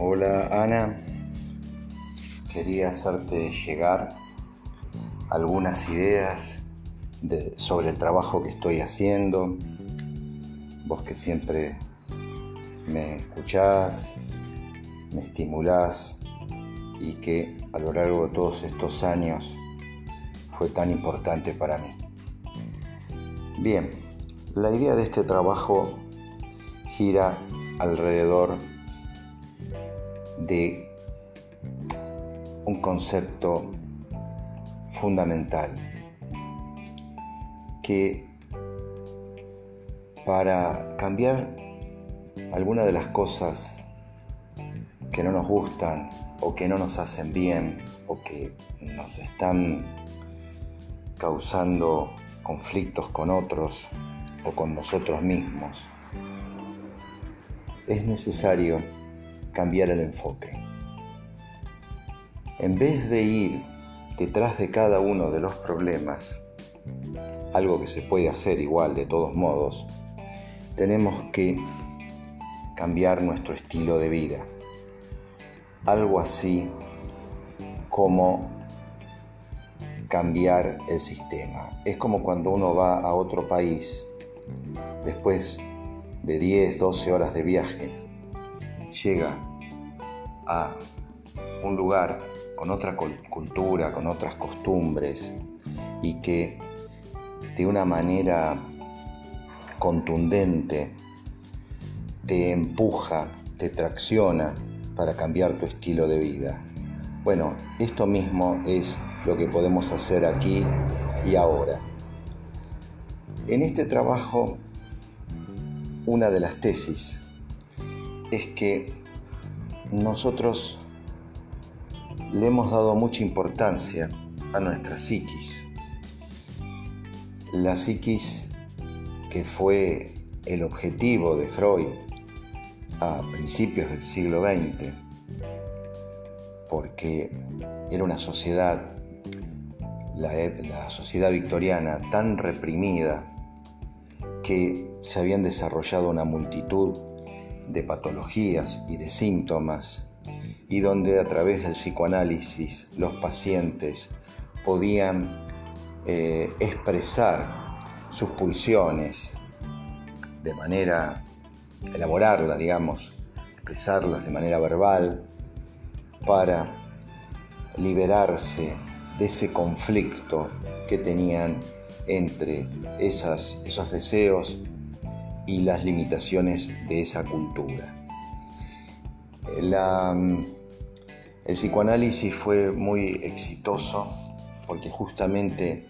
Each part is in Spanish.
Hola Ana, quería hacerte llegar algunas ideas sobre el trabajo que estoy haciendo. Vos que siempre me escuchás, me estimulás y que a lo largo de todos estos años fue tan importante para mí. Bien, la idea de este trabajo gira alrededor de un concepto fundamental que para cambiar alguna de las cosas que no nos gustan o que no nos hacen bien o que nos están causando conflictos con otros o con nosotros mismos, es necesario cambiar el enfoque. En vez de ir detrás de cada uno de los problemas, algo que se puede hacer igual de todos modos, tenemos que cambiar nuestro estilo de vida. Algo así como cambiar el sistema. Es como cuando uno va a otro país después de 10, 12 horas de viaje, llega a un lugar con otra cultura, con otras costumbres y que de una manera contundente te empuja, te tracciona para cambiar tu estilo de vida. Bueno, esto mismo es lo que podemos hacer aquí y ahora. En este trabajo una de las tesis es que nosotros le hemos dado mucha importancia a nuestra psiquis. La psiquis que fue el objetivo de Freud a principios del siglo XX, porque era una sociedad, la, la sociedad victoriana, tan reprimida, que se habían desarrollado una multitud de patologías y de síntomas y donde a través del psicoanálisis los pacientes podían eh, expresar sus pulsiones de manera, elaborarla, digamos, expresarlas de manera verbal para liberarse de ese conflicto que tenían entre esos deseos y las limitaciones de esa cultura. el psicoanálisis fue muy exitoso porque justamente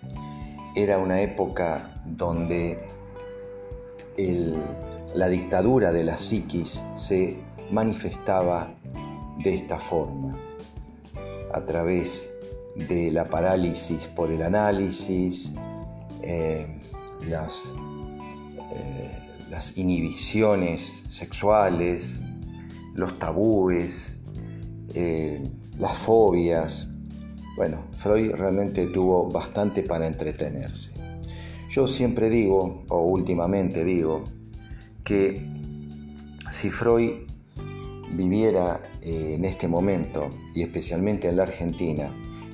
era una época donde la dictadura de la psiquis se manifestaba de esta forma, a través de la parálisis por el análisis, eh, las, las inhibiciones sexuales, los tabúes, eh, las fobias. Bueno, Freud realmente tuvo bastante para entretenerse. Yo siempre digo, o últimamente digo, que si Freud viviera en este momento, y especialmente en la Argentina,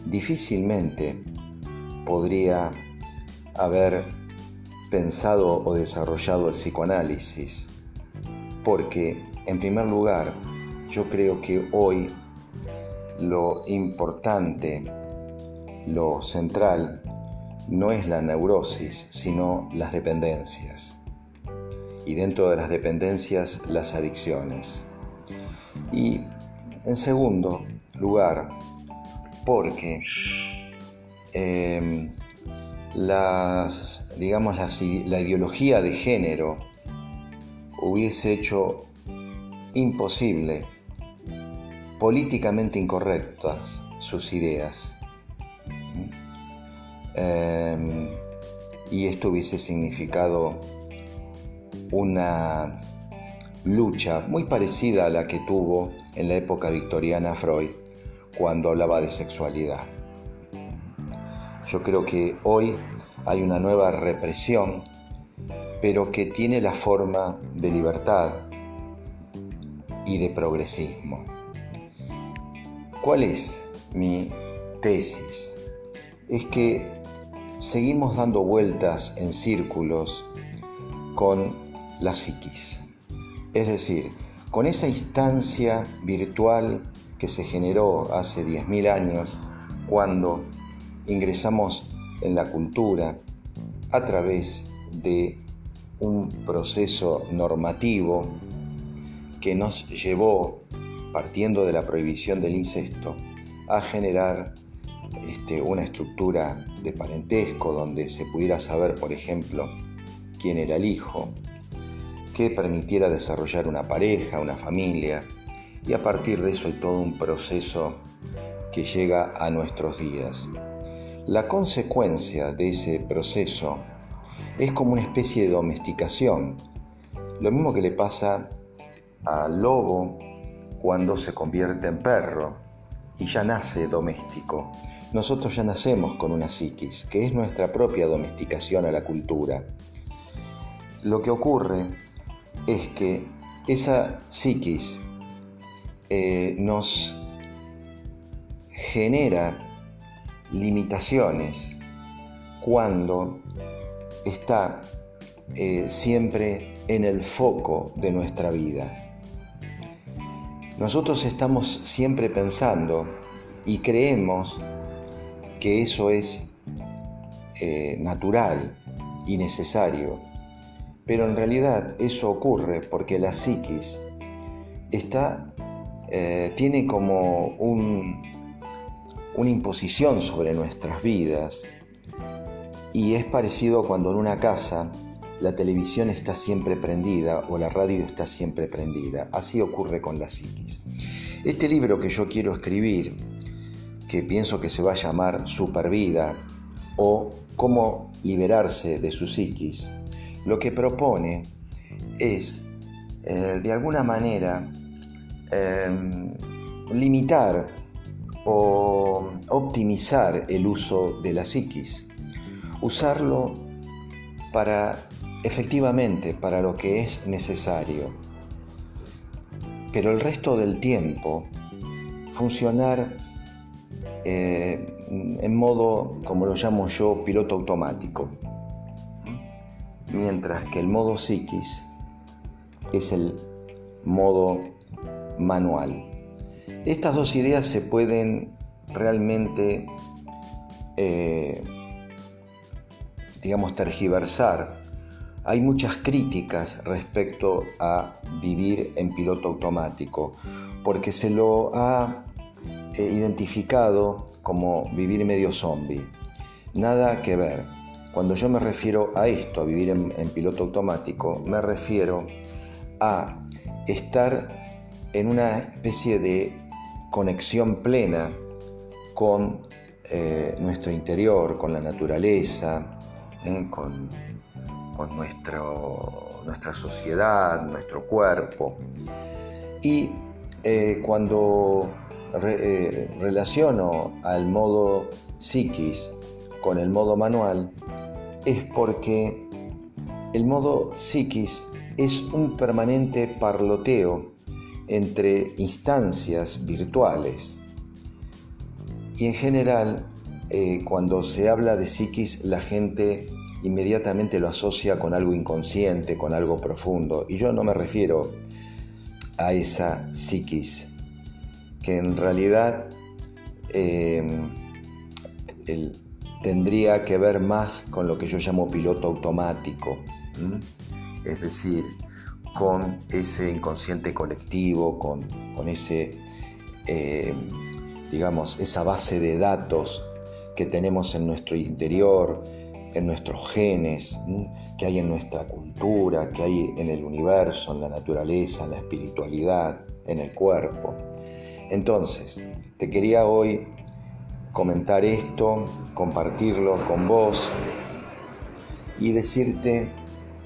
difícilmente podría haber pensado o desarrollado el psicoanálisis, porque en primer lugar yo creo que hoy lo importante, lo central, no es la neurosis, sino las dependencias. Y dentro de las dependencias, las adicciones. Y en segundo lugar, porque eh, las, digamos, la, ideología de género hubiese hecho imposible, políticamente incorrectas sus ideas. Em, y esto hubiese significado una lucha muy parecida a la que tuvo en la época victoriana Freud cuando hablaba de sexualidad. Yo creo que hoy hay una nueva represión, pero que tiene la forma de libertad y de progresismo. ¿Cuál es mi tesis? Es que seguimos dando vueltas en círculos con la psiquis. Es decir, con esa instancia virtual que se generó hace 10.000 años cuando ingresamos en la cultura a través de un proceso normativo que nos llevó, partiendo de la prohibición del incesto, a generar este, una estructura de parentesco donde se pudiera saber, por ejemplo, quién era el hijo, que permitiera desarrollar una pareja, una familia, y a partir de eso hay todo un proceso que llega a nuestros días. La consecuencia de ese proceso es como una especie de domesticación, lo mismo que le pasa al lobo cuando se convierte en perro y ya nace doméstico. Nosotros ya nacemos con una psiquis, que es nuestra propia domesticación a la cultura. Lo que ocurre es que esa psiquis eh, nos genera limitaciones cuando está eh, siempre en el foco de nuestra vida. Nosotros estamos siempre pensando y creemos que eso es eh, natural y necesario, pero en realidad eso ocurre porque la psiquis está, eh, tiene como un, una imposición sobre nuestras vidas y es parecido cuando en una casa la televisión está siempre prendida o la radio está siempre prendida. Así ocurre con la psiquis. Este libro que yo quiero escribir, que pienso que se va a llamar Supervida o Cómo liberarse de su psiquis, lo que propone es, eh, de alguna manera, em, limitar o optimizar el uso de la psiquis, usarlo para efectivamente para lo que es necesario, pero el resto del tiempo funcionar eh, en modo, como lo llamo yo, piloto automático, mientras que el modo psiquis es el modo manual. Estas dos ideas se pueden realmente, eh, digamos, tergiversar. Hay muchas críticas respecto a vivir en piloto automático, porque se lo ha eh, identificado como vivir medio zombie. Nada que ver. Cuando yo me refiero a esto, a vivir en piloto automático, me refiero a estar en una especie de conexión plena con eh, nuestro interior, con la naturaleza, eh, con, nuestra sociedad, nuestro cuerpo. Y eh, cuando relaciono al modo psiquis con el modo manual, es porque el modo psiquis es un permanente parloteo entre instancias virtuales. Y en general, eh, cuando se habla de psiquis, la gente inmediatamente lo asocia con algo inconsciente, con algo profundo. Y yo no me refiero a esa psiquis, que en realidad em, tendría que ver más con lo que yo llamo piloto automático. Es decir, con ese inconsciente colectivo, con, ese, eh, digamos, esa base de datos que tenemos en nuestro interior, en nuestros genes, que hay en nuestra cultura, que hay en el universo, en la naturaleza, en la espiritualidad, en el cuerpo. Entonces, te quería hoy comentar esto, compartirlo con vos y decirte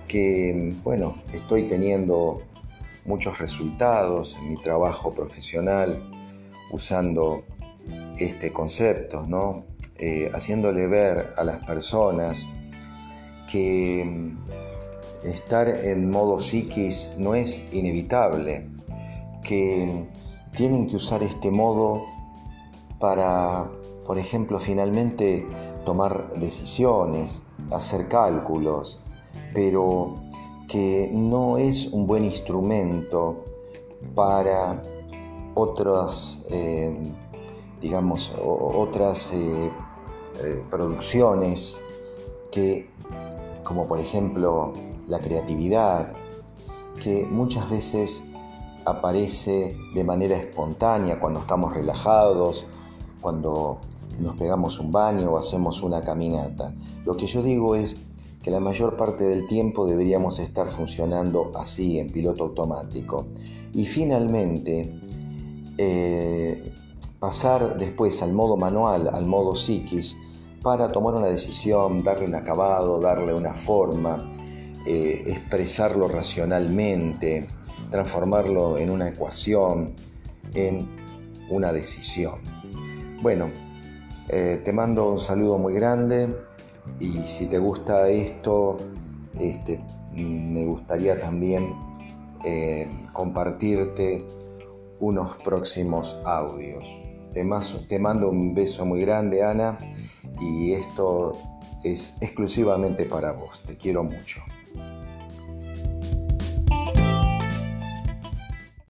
que, bueno, estoy teniendo muchos resultados en mi trabajo profesional usando este concepto, ¿no? Eh, haciéndole ver a las personas que mm, estar en modo psiquis no es inevitable, que tienen que usar este modo para, por ejemplo, finalmente tomar decisiones, hacer cálculos, pero que no es un buen instrumento para otras, eh, digamos, otras eh, eh, producciones que, como por ejemplo la creatividad, que muchas veces aparece de manera espontánea cuando estamos relajados, cuando nos pegamos un baño o hacemos una caminata. Lo que yo digo es que la mayor parte del tiempo deberíamos estar funcionando así, en piloto automático. Y finalmente, eh, pasar después al modo manual, al modo psiquis, para tomar una decisión, darle un acabado, darle una forma, eh, expresarlo racionalmente, transformarlo en una ecuación, en una decisión. Bueno, eh, te mando un saludo muy grande y si te gusta esto, este, me gustaría también eh, compartirte unos próximos audios. Te, te mando un beso muy grande, Ana, y esto es exclusivamente para vos. Te quiero mucho.